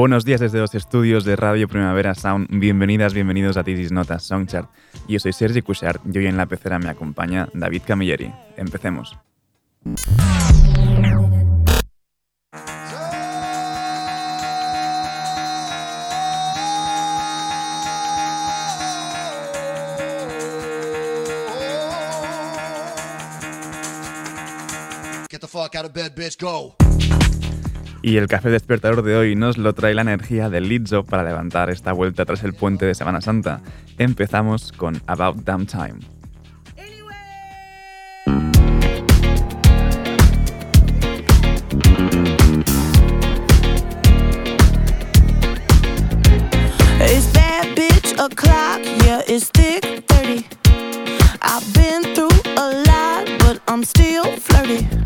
Buenos días desde los estudios de Radio Primavera Sound. Bienvenidas, bienvenidos a Tisis Notas Songchart. Yo soy Sergi Cushart y hoy en la pecera me acompaña David Camilleri. Empecemos. Get the fuck out of bed, bitch, go. Y el café despertador de hoy nos lo trae la energía del Lizzo para levantar esta vuelta tras el puente de Semana Santa. Empezamos con About Damn Time. It's bad bitch o'clock, yeah, it's thick 30. I've been through a lot, but I'm still flirty.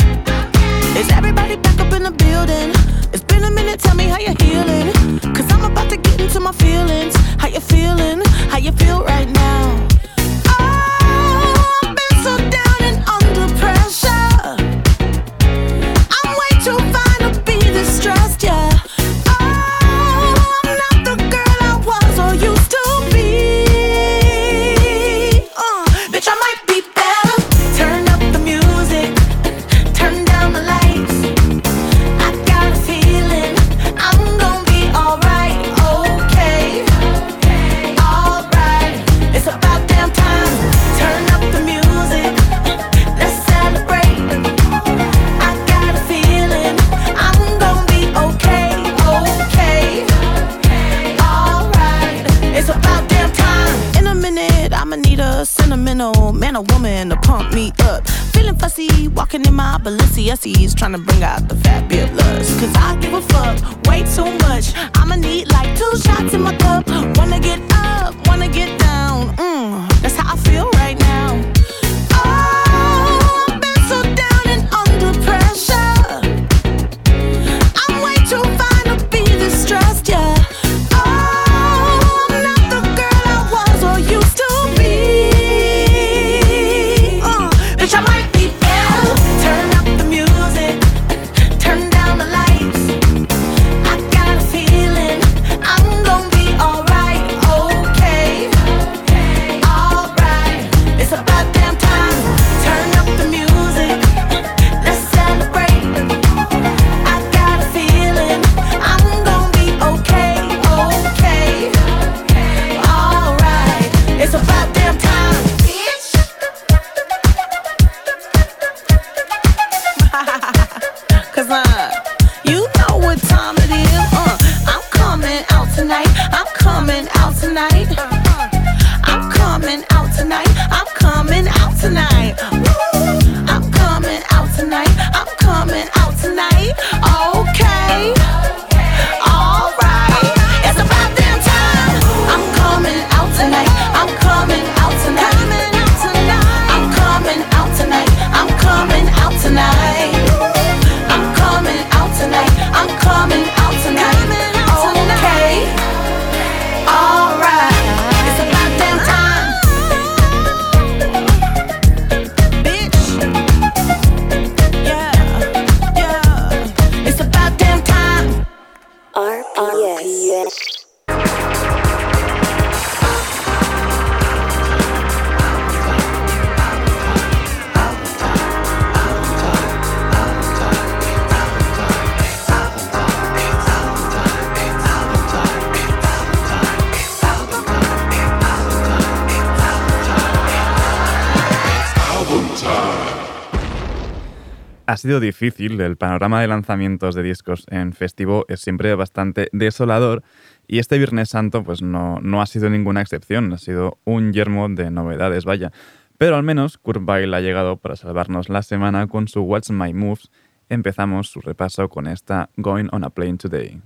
Sido difícil, el panorama de lanzamientos de discos en festivo es siempre bastante desolador y este Viernes Santo pues no, no ha sido ninguna excepción, ha sido un yermo de novedades, vaya. Pero al menos Kurt Weill ha llegado para salvarnos la semana con su What's My Moves. Empezamos su repaso con esta Going on a Plane Today.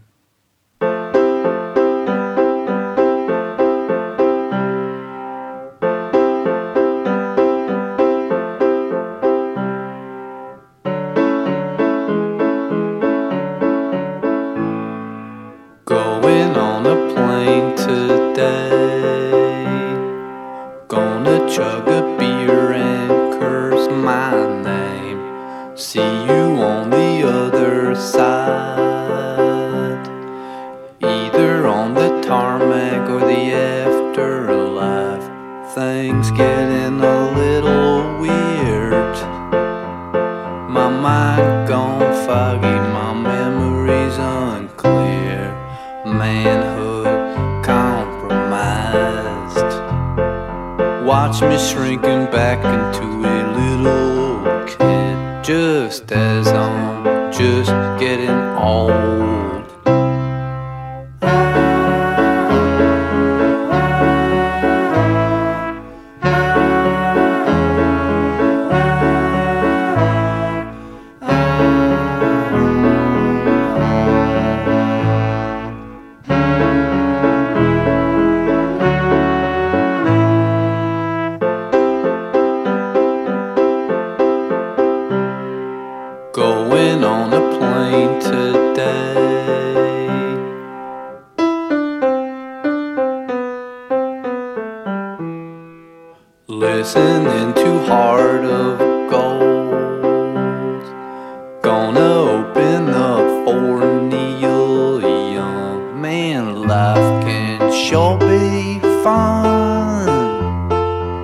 Be fun.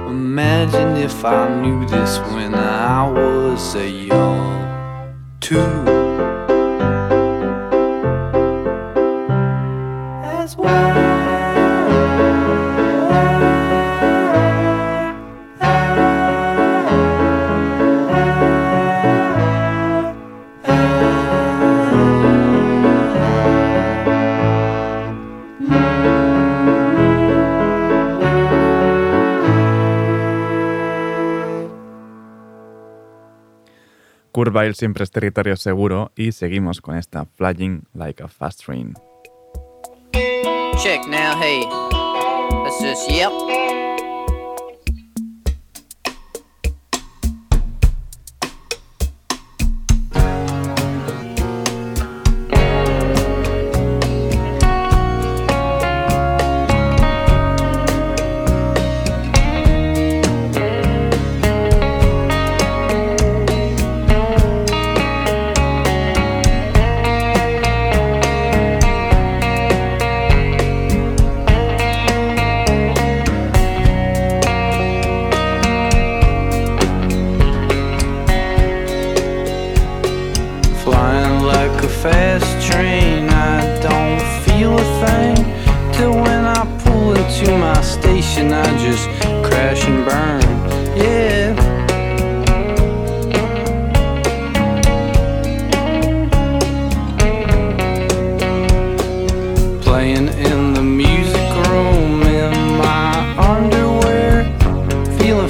Imagine if I knew this when I was a young two. Weill siempre es territorio seguro y seguimos con esta Flying Like a Fast Train. Check now, hey. That's.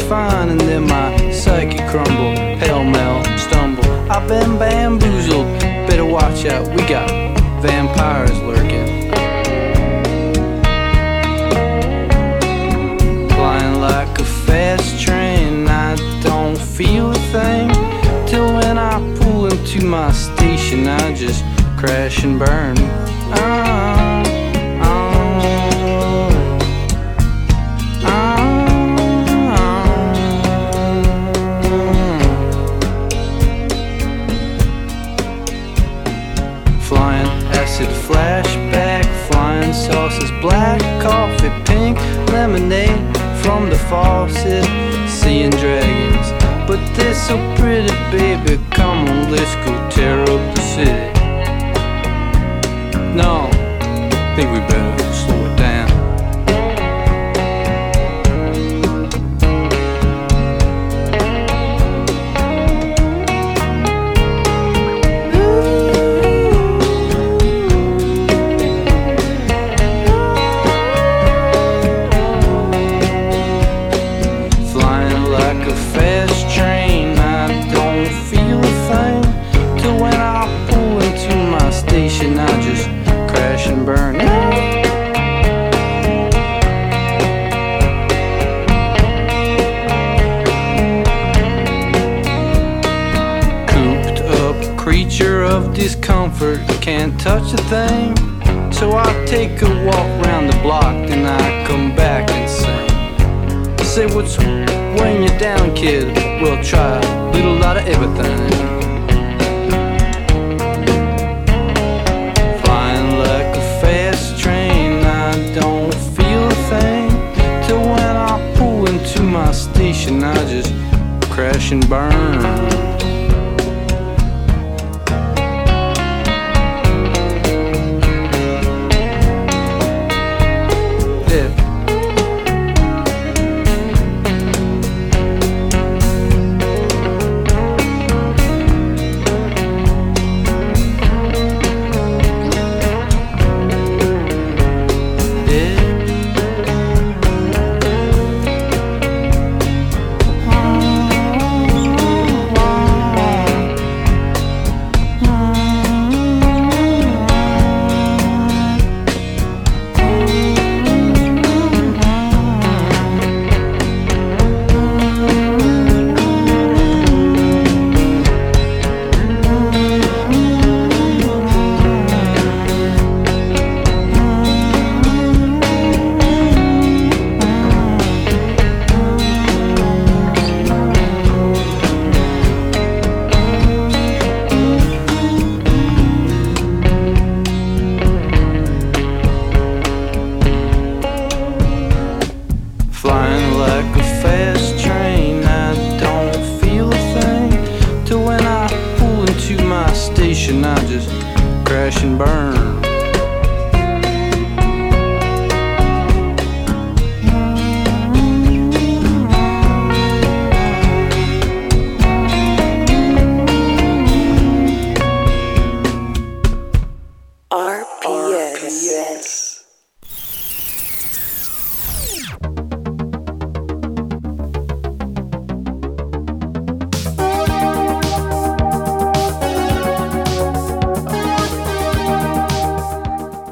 Fine and then my psyche crumble, pell mell, stumble. I've been bamboozled, better watch out, we got vampires lurking. Flying like a fast train, I don't feel a thing. Till when I pull into my station, I just crash and burn. Ah, black coffee, pink lemonade from the faucet, seeing dragons. But they're so pretty, baby. Come on, let's go tear up the city. No, I think we better We'll try a little lot of everything. Flying like a fast train, I don't feel a thing. Till when I pull into my station, I just crash and burn.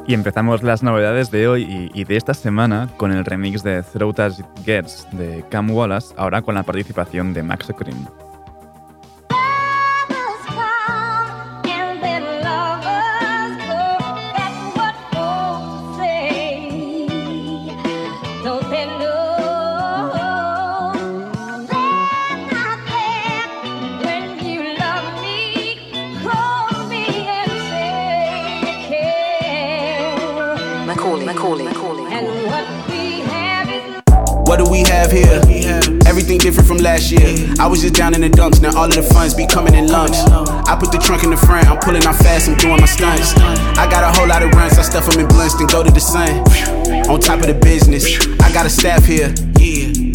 Y empezamos las novedades de hoy y, de esta semana con el remix de Throat As It Gets de Cam Wallace, ahora con la participación de Max Cream. Last year. I was just down in the dumps, now all of the funds be coming in lumps. I put the trunk in the front, I'm pulling out fast, I'm doing my stunts. I got a whole lot of runs, I stuff them in blunts, then go to the sun. On top of the business, I got a staff here.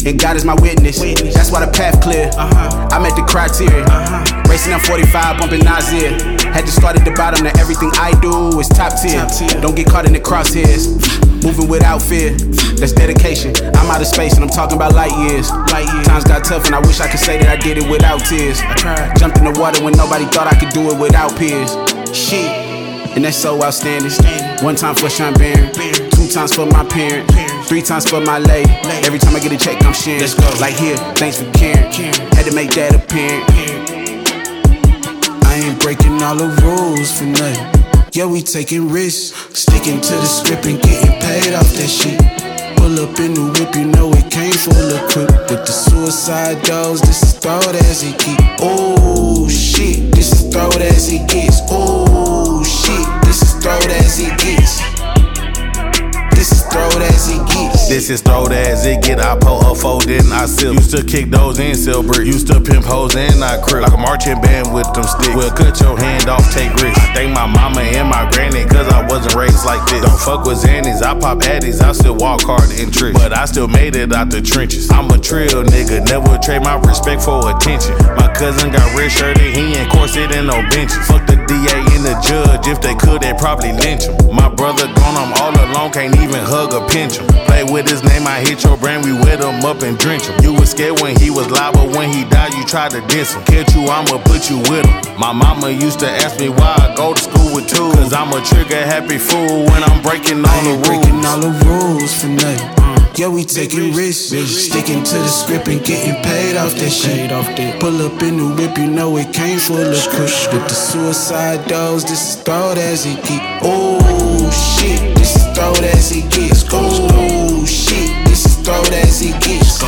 And God is my witness. That's why the path clear. Uh-huh. I'm at the criteria. Uh-huh. Racing on 45, bumping Nasir. Had to start at the bottom, now everything I do is top tier. Don't get caught in the crosshairs. Moving without fear, that's dedication. I'm out of space and I'm talking about light years. Light years. Times got tough and I wish I could say that I did it without tears. Jumped in the water when nobody thought I could do it without peers. Shit, and that's so outstanding. One time for Sean Baron, two times for my parents. three times for my lady. Every time I get a check, I'm sharing. Let's go. Like here, thanks for caring. Had to make that apparent. I ain't breaking all the rules for nothing. Yeah, we taking risks, sticking to the script and getting paid off that shit. Pull up in the whip, you know it came full of crip. With the suicide dogs, this is throwed as it get. Oh shit, this is throwed as it gets. Oh shit, this is throwed as it gets. This is throwed as it gets. This is throwed as it get. I pull a fold, then I sip. Used to kick those in silver. Used to pimp hoes and I crip. Like a marching band with them sticks. Well, cut your hand off, take risks. I thank my mama and my granny, cause I wasn't raised like this. Don't fuck with Xannies, I pop addies. I still walk hard and trick. But I still made it out the trenches. I'm a trill nigga, never trade my respect for attention. My cousin got red shirted, he ain't corset and no benches. Fuck the DA and the judge, if they could, they probably lynch him. My brother gone, I'm all alone, can't even hug or pinch him. Play with his name, I hit your brain, we wet him up and drench him. You was scared when he was live, but when he died, you tried to diss him. Catch you, I'ma put you with him. My mama used to ask me why I go to school with two. Cause I'm a trigger happy fool when I'm breaking all I the ain't breaking rules. all the rules for nothing. Yeah, we taking risks, sticking to the script and getting paid off that shit. Pull up in the whip, you know it came full of push. With the suicide doors, this is throw as it get. Oh shit, this is throw as it gets. Shit, this is throw as it gets.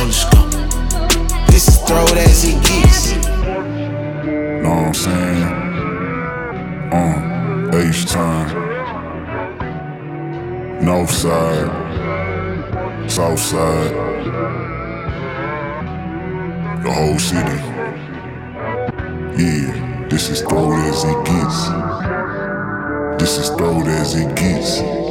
This is throw as it gets. Know what I'm saying? Uh, H time. North side. South side. The whole city. Yeah, this is throwed as it gets. This is throwed as it gets.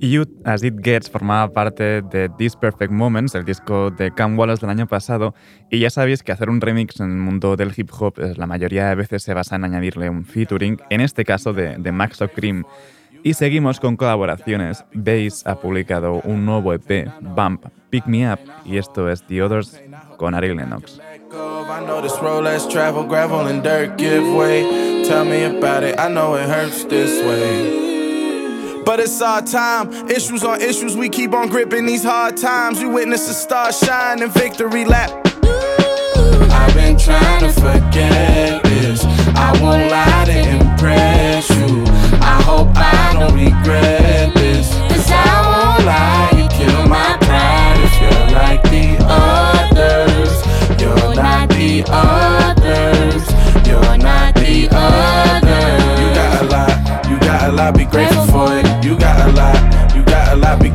Youth As It Gets formaba parte de These Perfect Moments, el disco de Cam Wallace del año pasado, y ya sabéis que hacer un remix en el mundo del hip hop eh, la mayoría de veces se basa en añadirle un featuring, en este caso de, de Max O'Cream. Y seguimos con colaboraciones. Bass ha publicado un nuevo EP, Bump, Pick Me Up, y esto es The Others con Ari Lennox. I know this road less travel, gravel and dirt give way. Tell me about it, I know it hurts this way. But it's our time, issues on issues, we keep on gripping these hard times. We witness the stars shine and victory lap. I've been trying to forget this. I won't lie to impress you. I hope I don't regret this. Cause I won't lie, you kill my pride if you're like the others. You're not the others.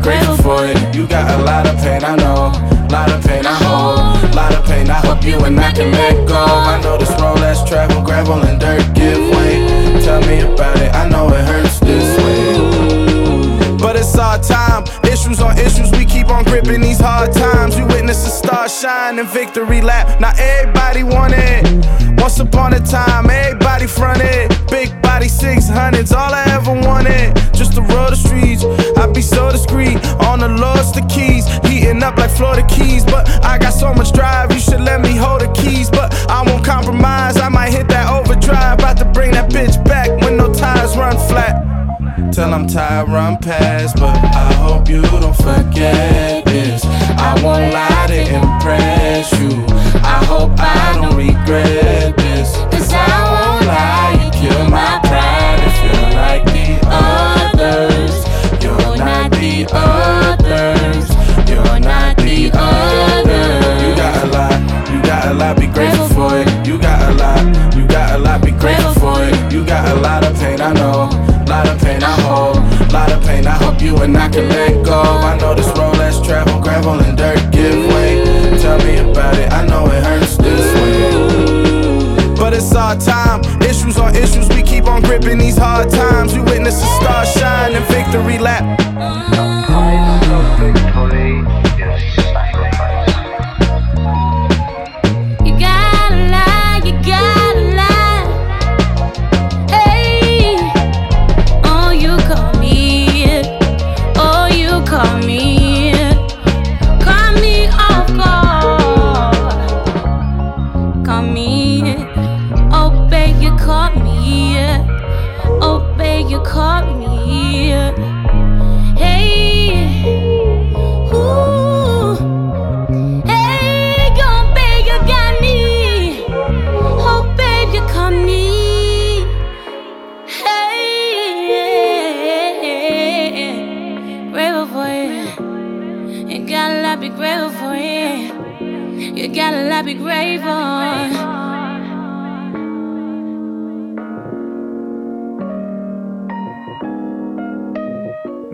Grateful for it. You got a lot of pain, I know. Lot of pain, I hold. Lot of pain, I hope you and I can let go. I know this road less travel, gravel and dirt give way. Tell me about it, I know it hurts this way. But it's our time, issues on issues, we keep on gripping these hard times. We witness a star shine and victory lap. Now everybody want it. Once upon a time, everybody fronted. Big body 600s, all I ever wanted. Just to roll the streets. I be so discreet. On the lowest the keys. Heating up like Florida Keys. But I got so much drive, you should let me hold the keys. But I won't compromise, I might hit that Till I'm tired, run past. But I hope you don't forget this. I won't lie to impress you. I hope I don't regret you and I can let go. I know this road less travel, gravel and dirt give way. Tell me about it, I know it hurts this way. But it's our time, issues are issues, we keep on gripping these hard times. We witness the star shine and victory lap.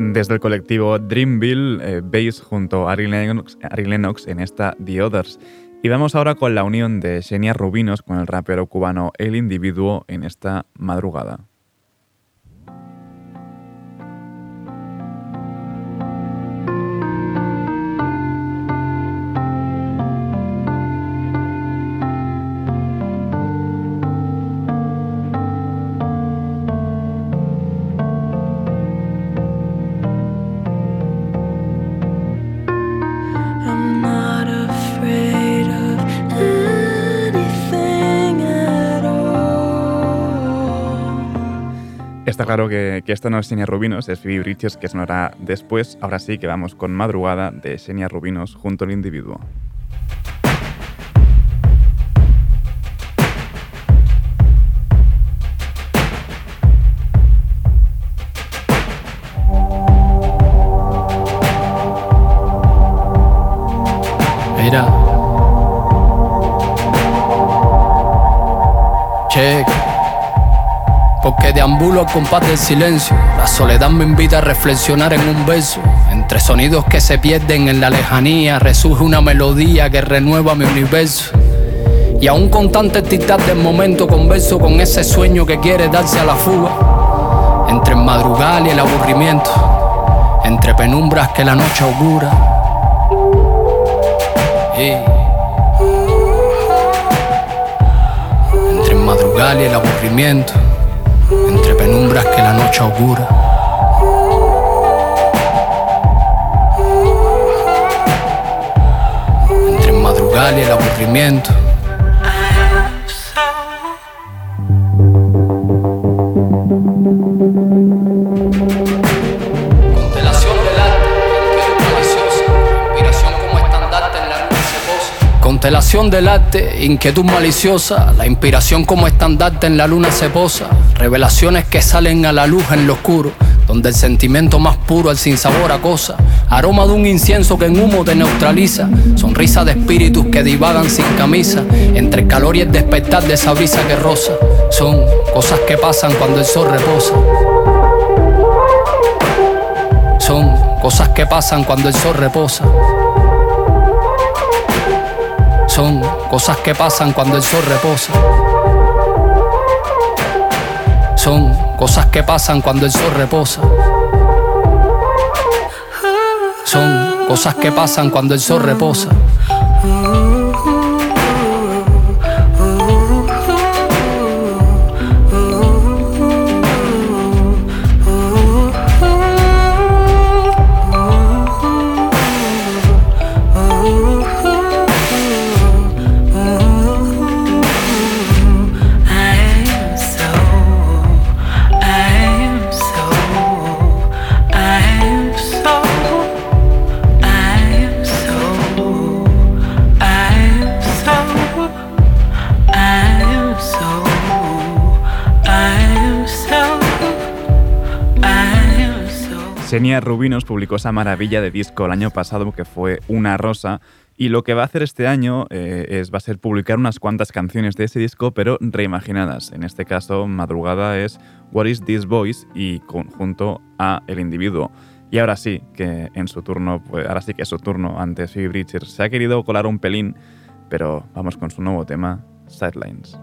Desde el colectivo Dreamville, eh, Bass junto a Ari Lennox, Ari Lennox en esta The Others. Y vamos ahora con la unión de Xenia Rubinos con el rapero cubano El Individuo en esta madrugada. Esto no es Xenia Rubinos, es Phoebe Bridges que sonará después. Ahora sí que vamos con Madrugada de Xenia Rubinos junto al individuo. Compás del silencio. La soledad me invita a reflexionar en un beso. Entre sonidos que se pierden en la lejanía, resurge una melodía que renueva mi universo. Y aún con tanta entidad del momento converso con ese sueño que quiere darse a la fuga. Entre el madrugal y el aburrimiento. Entre penumbras que la noche augura. Entre el madrugal y el aburrimiento, penumbras que la noche augura. Entre madrugal y el aburrimiento. Constelación del arte, inquietud maliciosa, la inspiración como estandarte en la luna se posa. Revelaciones que salen a la luz en lo oscuro, donde el sentimiento más puro al sinsabor acosa. Aroma de un incienso que en humo te neutraliza. Sonrisa de espíritus que divagan sin camisa, entre calor y el despertar de esa brisa que rosa. Son cosas que pasan cuando el sol reposa. Son cosas que pasan cuando el sol reposa. Son cosas que pasan cuando el sol reposa. Son cosas que pasan cuando el sol reposa. Son cosas que pasan cuando el sol reposa. Rubinos publicó esa maravilla de disco el año pasado que fue Una Rosa y lo que va a hacer este año eh, es, va a ser publicar unas cuantas canciones de ese disco pero reimaginadas. En este caso, Madrugada es What is This Voice y conjunto a El Individuo. Y ahora sí, que en su turno, pues ahora sí que es su turno ante Phoebe Bridgers. Se ha querido colar un pelín, pero vamos con su nuevo tema, Sidelines.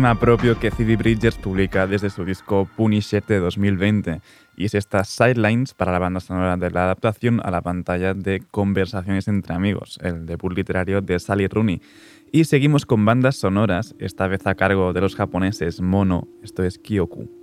Tema propio que Phoebe Bridgers publica desde su disco Punisher de 2020 y es esta Sidelines para la banda sonora de la adaptación a la pantalla de Conversaciones entre amigos, el debut literario de Sally Rooney. Y seguimos con bandas sonoras, esta vez a cargo de los japoneses Mono, esto es Kyoku.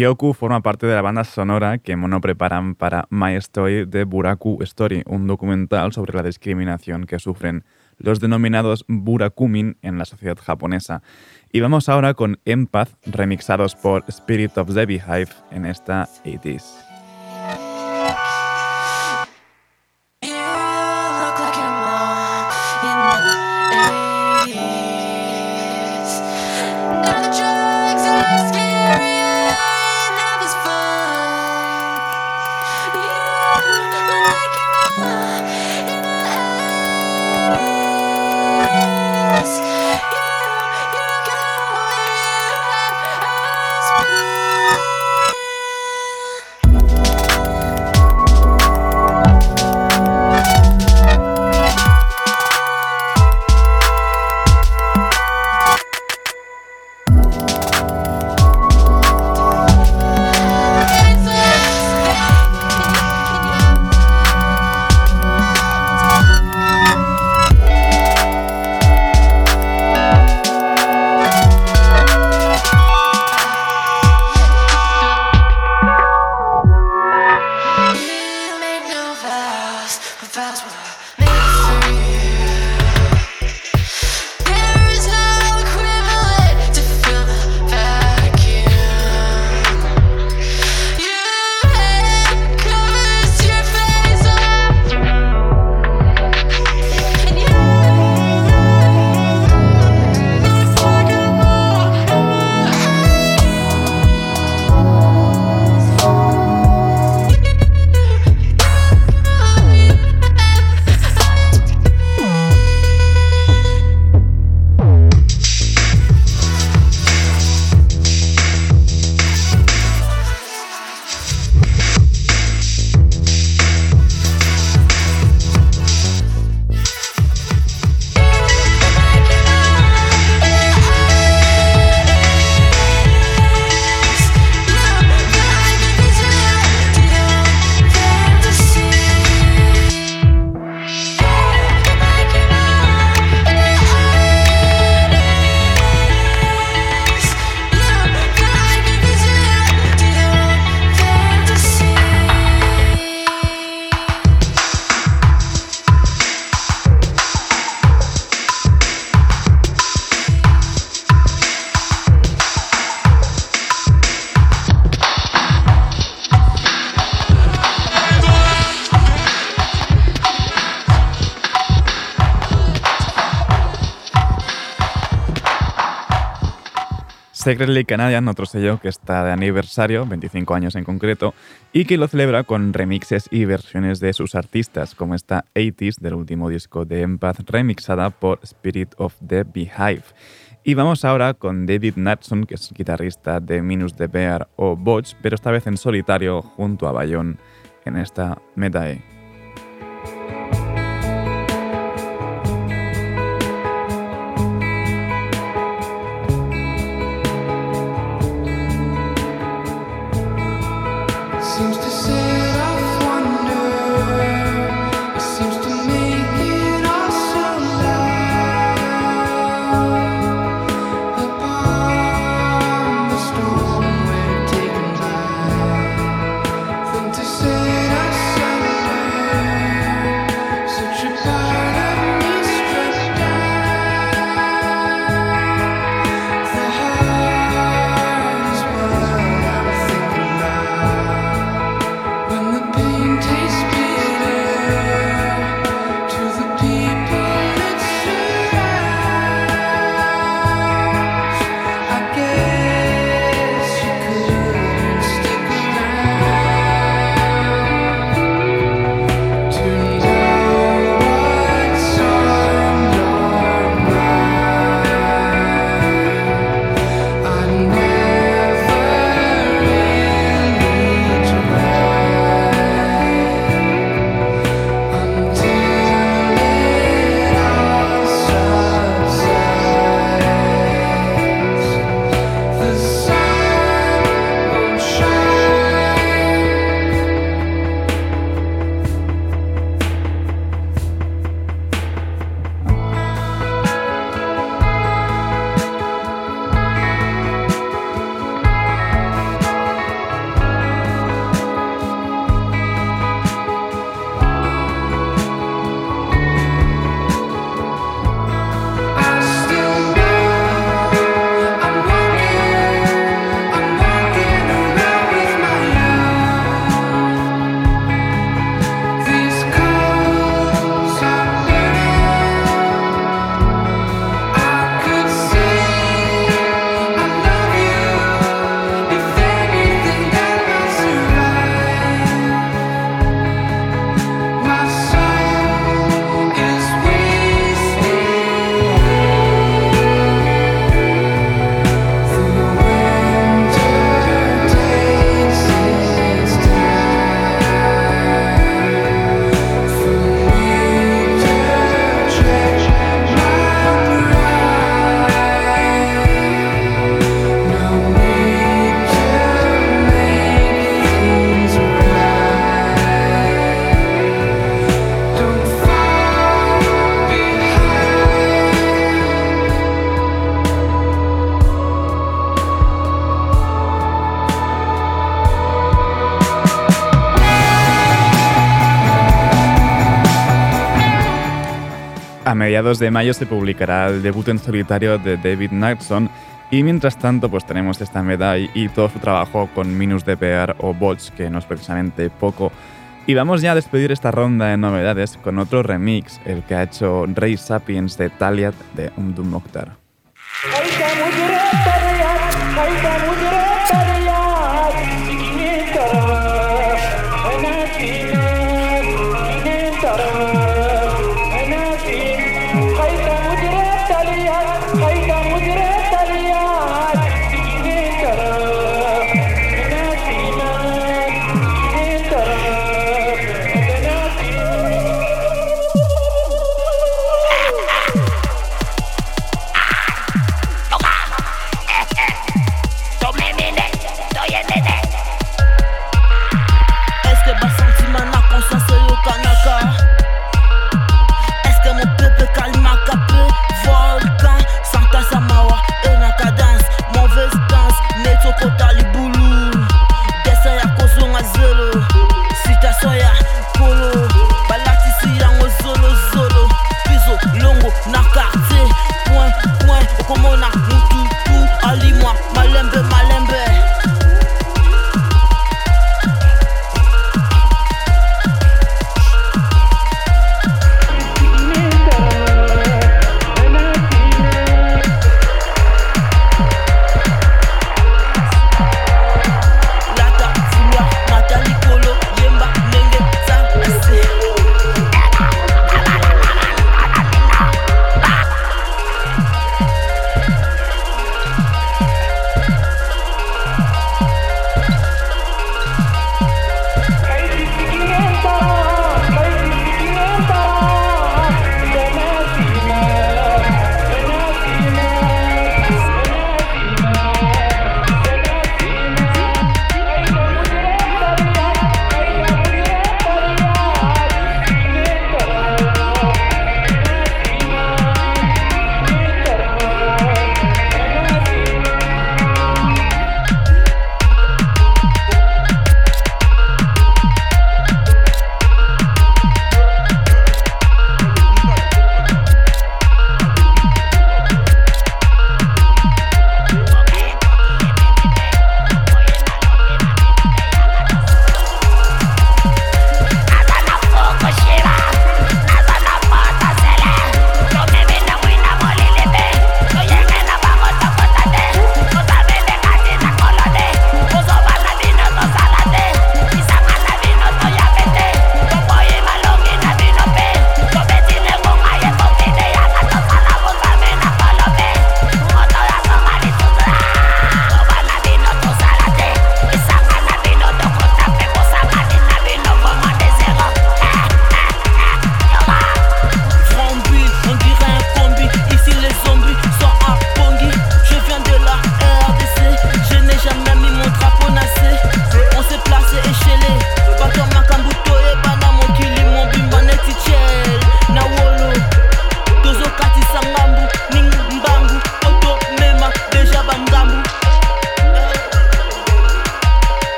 Kyoku forma parte de la banda sonora que Mono preparan para My Story de Buraku Story, un documental sobre la discriminación que sufren los denominados Burakumin en la sociedad japonesa. Y vamos ahora con Empath, remixados por Spirit of the Beehive en esta 80s. Secretly Canadian, otro sello que está de aniversario, 25 años en concreto, y que lo celebra con remixes y versiones de sus artistas, como esta 80s del último disco de Empath, remixada por Spirit of the Beehive. Y vamos ahora con David Natson, que es guitarrista de Minus the Bear o Botch, pero esta vez en solitario junto a Bayón en esta Metae. Seems mediados de mayo se publicará el debut en solitario de David Knightson y mientras tanto pues tenemos esta medalla y todo su trabajo con Minus DPR o Bots, que no es precisamente poco. Y vamos ya a despedir esta ronda de novedades con otro remix, el que ha hecho Ray Sapiens de Taliat de Umdum Mokhtar.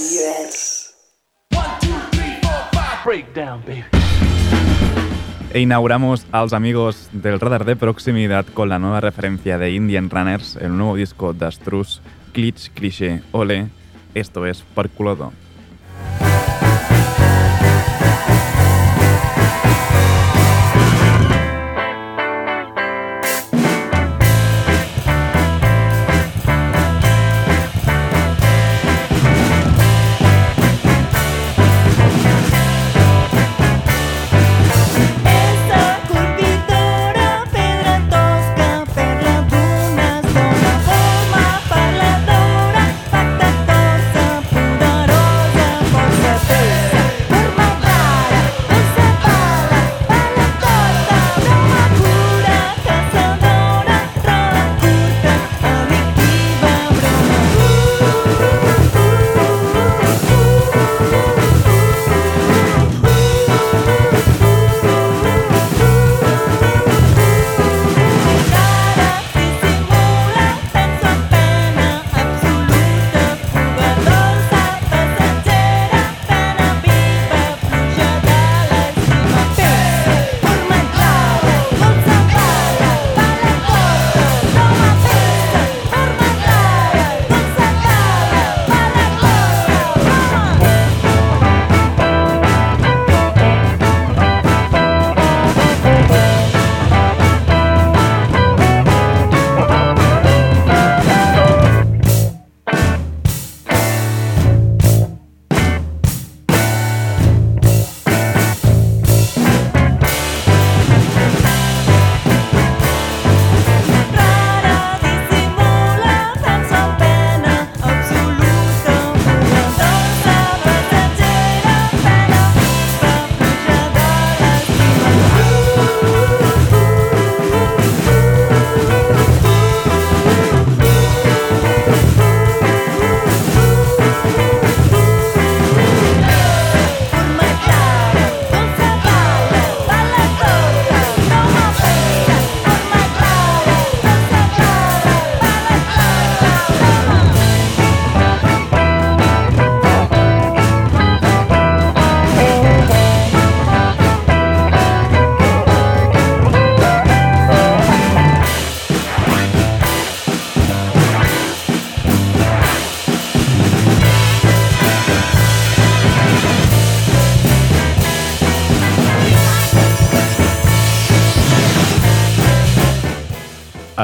yes, yes. One, two, three, four, five. Breakdown, baby. E inauguramos a los amigos del radar de proximidad con la nueva referencia de Indian Runners, el nuevo disco de Astrus, Glitch Cliché Ole. Esto es Parculodo.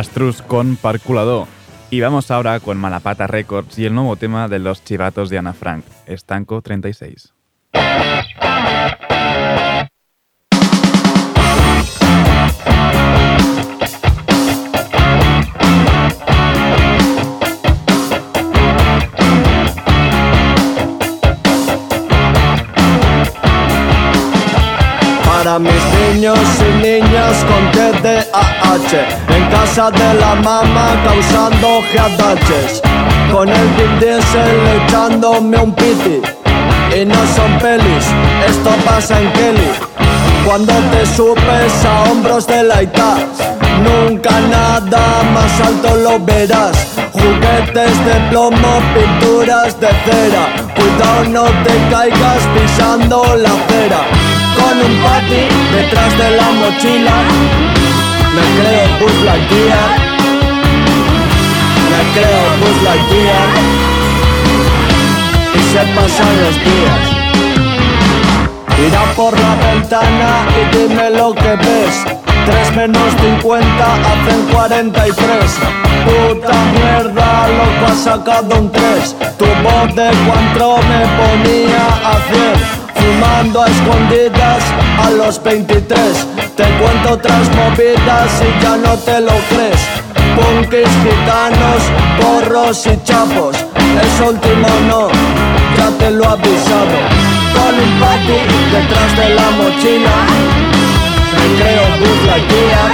Astrus con Parculador. Y vamos ahora con Malapata Records y el nuevo tema de los chivatos de Ana Frank, Estanco 36. Para mis niños y niñas con En casa de la mamá causando geadaches Con el Vin Diesel echándome un piti. Y no son pelis, esto pasa en Kelly. Cuando te subes a hombros de la ITA Nunca nada más alto lo verás. Juguetes de plomo, pinturas de cera. Cuidado no te caigas pisando la acera. Con un pati detrás de la mochila Me creo Buzz Lightyear. Me creo Buzz Lightyear. Y se pasan los días. Tira por la ventana y dime lo que ves. 3 menos 50 hacen 43 Puta mierda, loco, has sacado un 3 Tu voz de cuatro me ponía a 100 Fumando a escondidas a los 23 Te cuento otras movidas y ya no te lo crees. Punkis, gitanos, porros y chapos Eso último no, ya te lo he avisado. Con un pati detrás de la mochila. Me creo Buzz Lightyear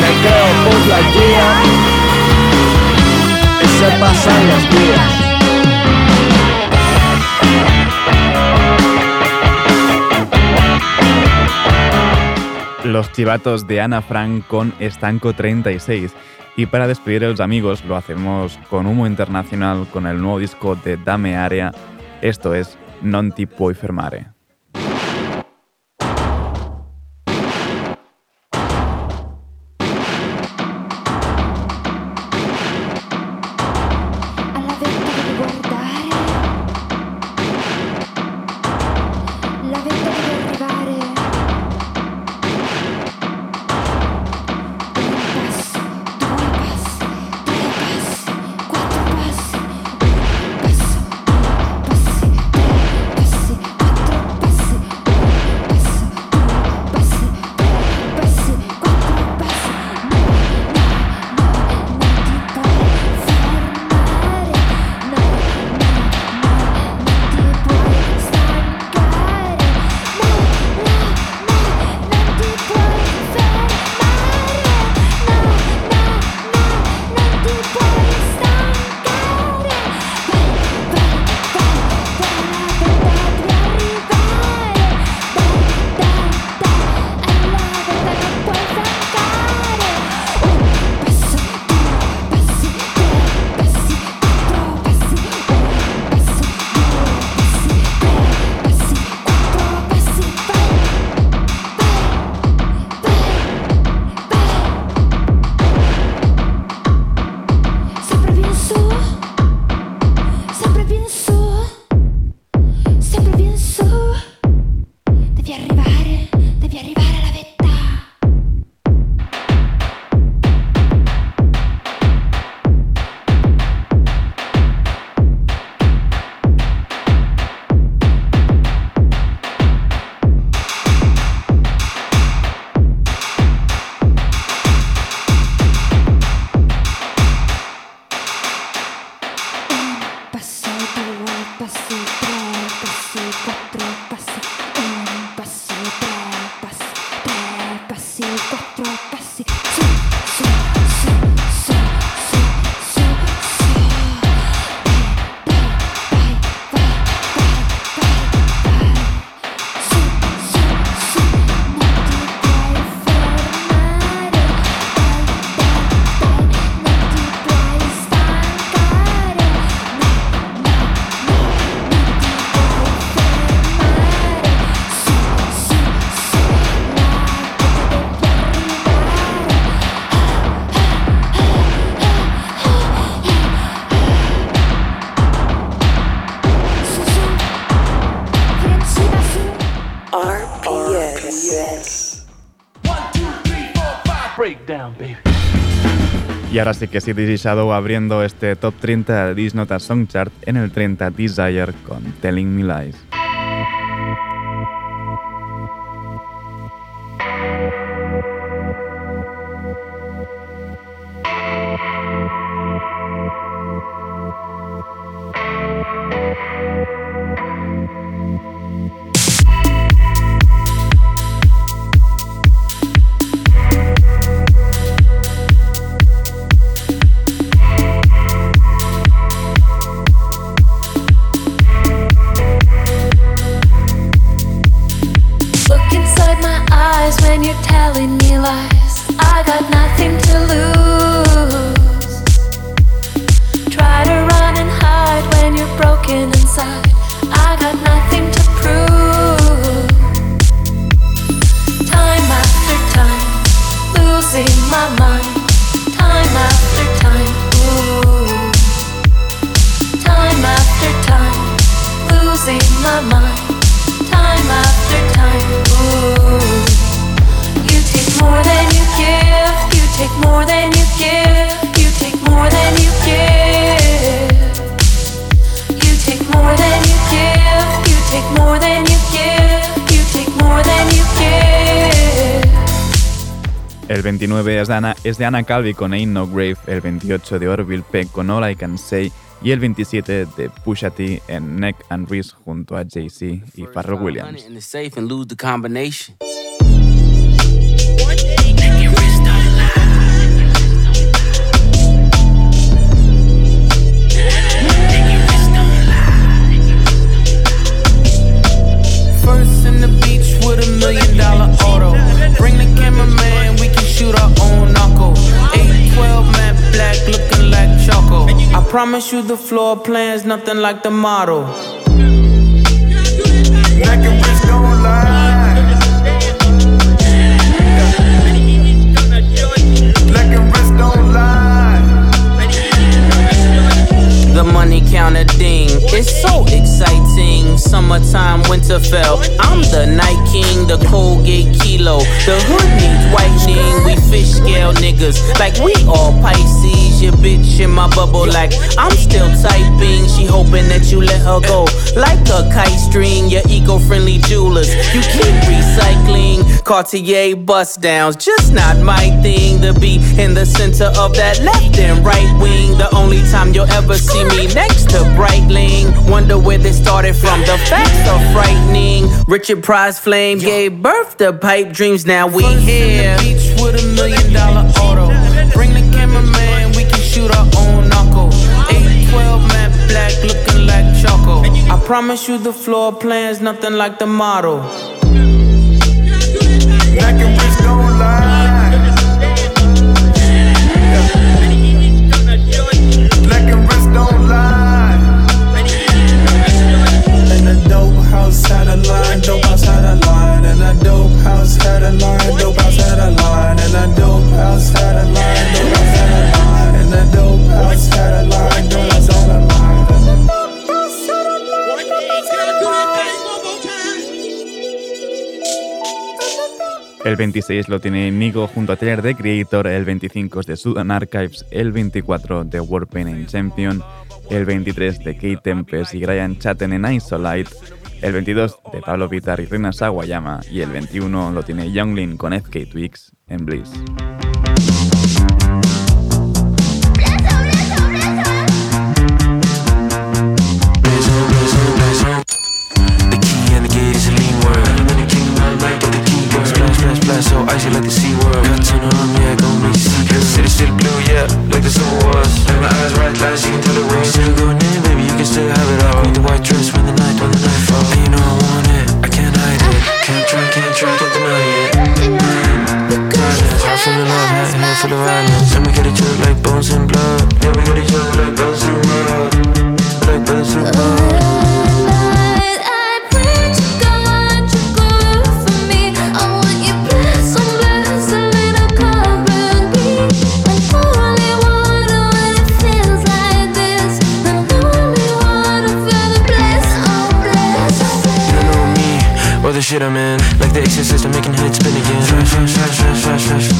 Me creo Buzz Lightyear Y se pasan los días los chivatos de Ana Frank con Estanco 36. Y para despedir a los amigos lo hacemos con humo internacional con el nuevo disco de Dame Area. Esto es Non ti puoi fermare. Así que sí, DJ Shadow abriendo este top 30 de This Song Chart en el 30 Desire con Telling Me Lies. 19 es de, Ana es de Anna Calvi con Ain't No Grave, el 28 de Orville Peck con All I Can Say y el 27 de Pusha T en Neck and Wrist junto a Jay-Z y Pharrell Williams. promise you the floor plan's nothing like the model. Neck and wrist don't lie. the money counter ding. It's so exciting. Summertime, winter fell. I'm the night king, the Colgate kilo. The hood needs whitening. We fish scale niggas. Like we all Pisces. Your bitch in my bubble. Like I'm still typing. She hoping that you let her go. Like a kite string, your eco friendly jewelers. You keep recycling. Cartier bust downs. Just not my thing to be in the center of that left and right wing. The only time you'll ever see me next to Breitling. Wonder where this started from. The facts are frightening. Richard Price Flame gave birth to pipe dreams. Now we here. beach with a million dollar auto. Bring the cameraman, we can shoot our own knuckle. 812 matte black, looking like choco. I promise you the floor plan's nothing like the model. El 26 lo tiene Migo junto a Taylor The Creator, el 25 es de Sudan Archives, el 24 de Warpaint and Champion, el 23 de Kate Tempest. Y Brian Chatten en Isolite, el 22 de Pablo Pitar y Rina Sawayama y el 21 lo tiene Younglin con FK Twix en Bliss. The city still blue, yeah, like the summer was. And my eyes right, last you can tell it was. Still going in, baby, you can still have it all. Queen the white dress when the night, when the night falls. And you know I want it, I can't hide it. Can't try, can't try, can't deny it. Heart full of love, head full of violence. And we get each other like bones and blood. Yeah, we get each other like bones and blood. Like bones and blood. the exorcist, I'm making heads spin again. Fresh, fresh, fresh, fresh, fresh, fresh.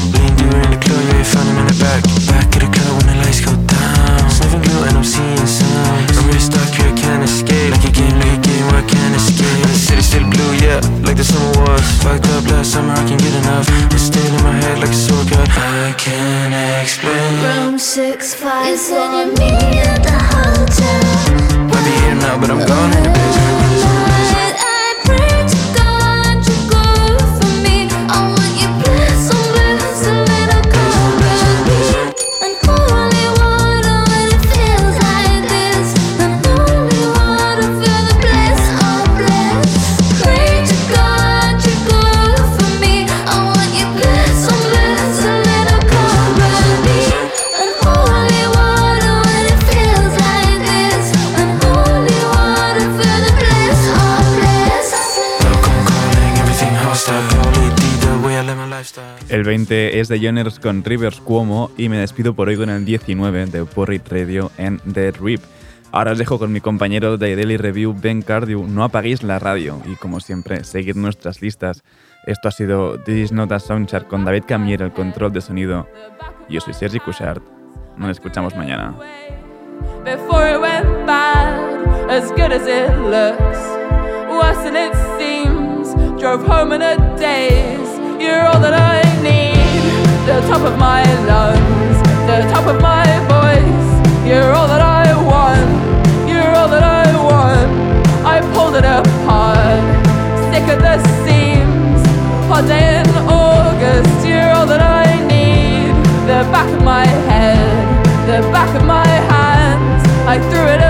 Es de Joners con Rivers Cuomo y me despido por hoy con el 19 de Porrit Radio en The Rip. Ahora os dejo con mi compañero de Daily Review, Ben Cardew. No apaguéis la radio y, como siempre, seguid nuestras listas. Esto ha sido This is Not a Soundchart con David Camier, el control de sonido. Yo soy Sergi Cushart. Nos escuchamos mañana. before it went bad, as good as it looks, worse than it seems. Drove home in a daze. You're all that I the top of my lungs, the top of my voice. You're all that I want, you're all that I want. I pulled it apart, sick of the seams. Hot day in August, you're all that I need. The back of my head, the back of my hands. I threw it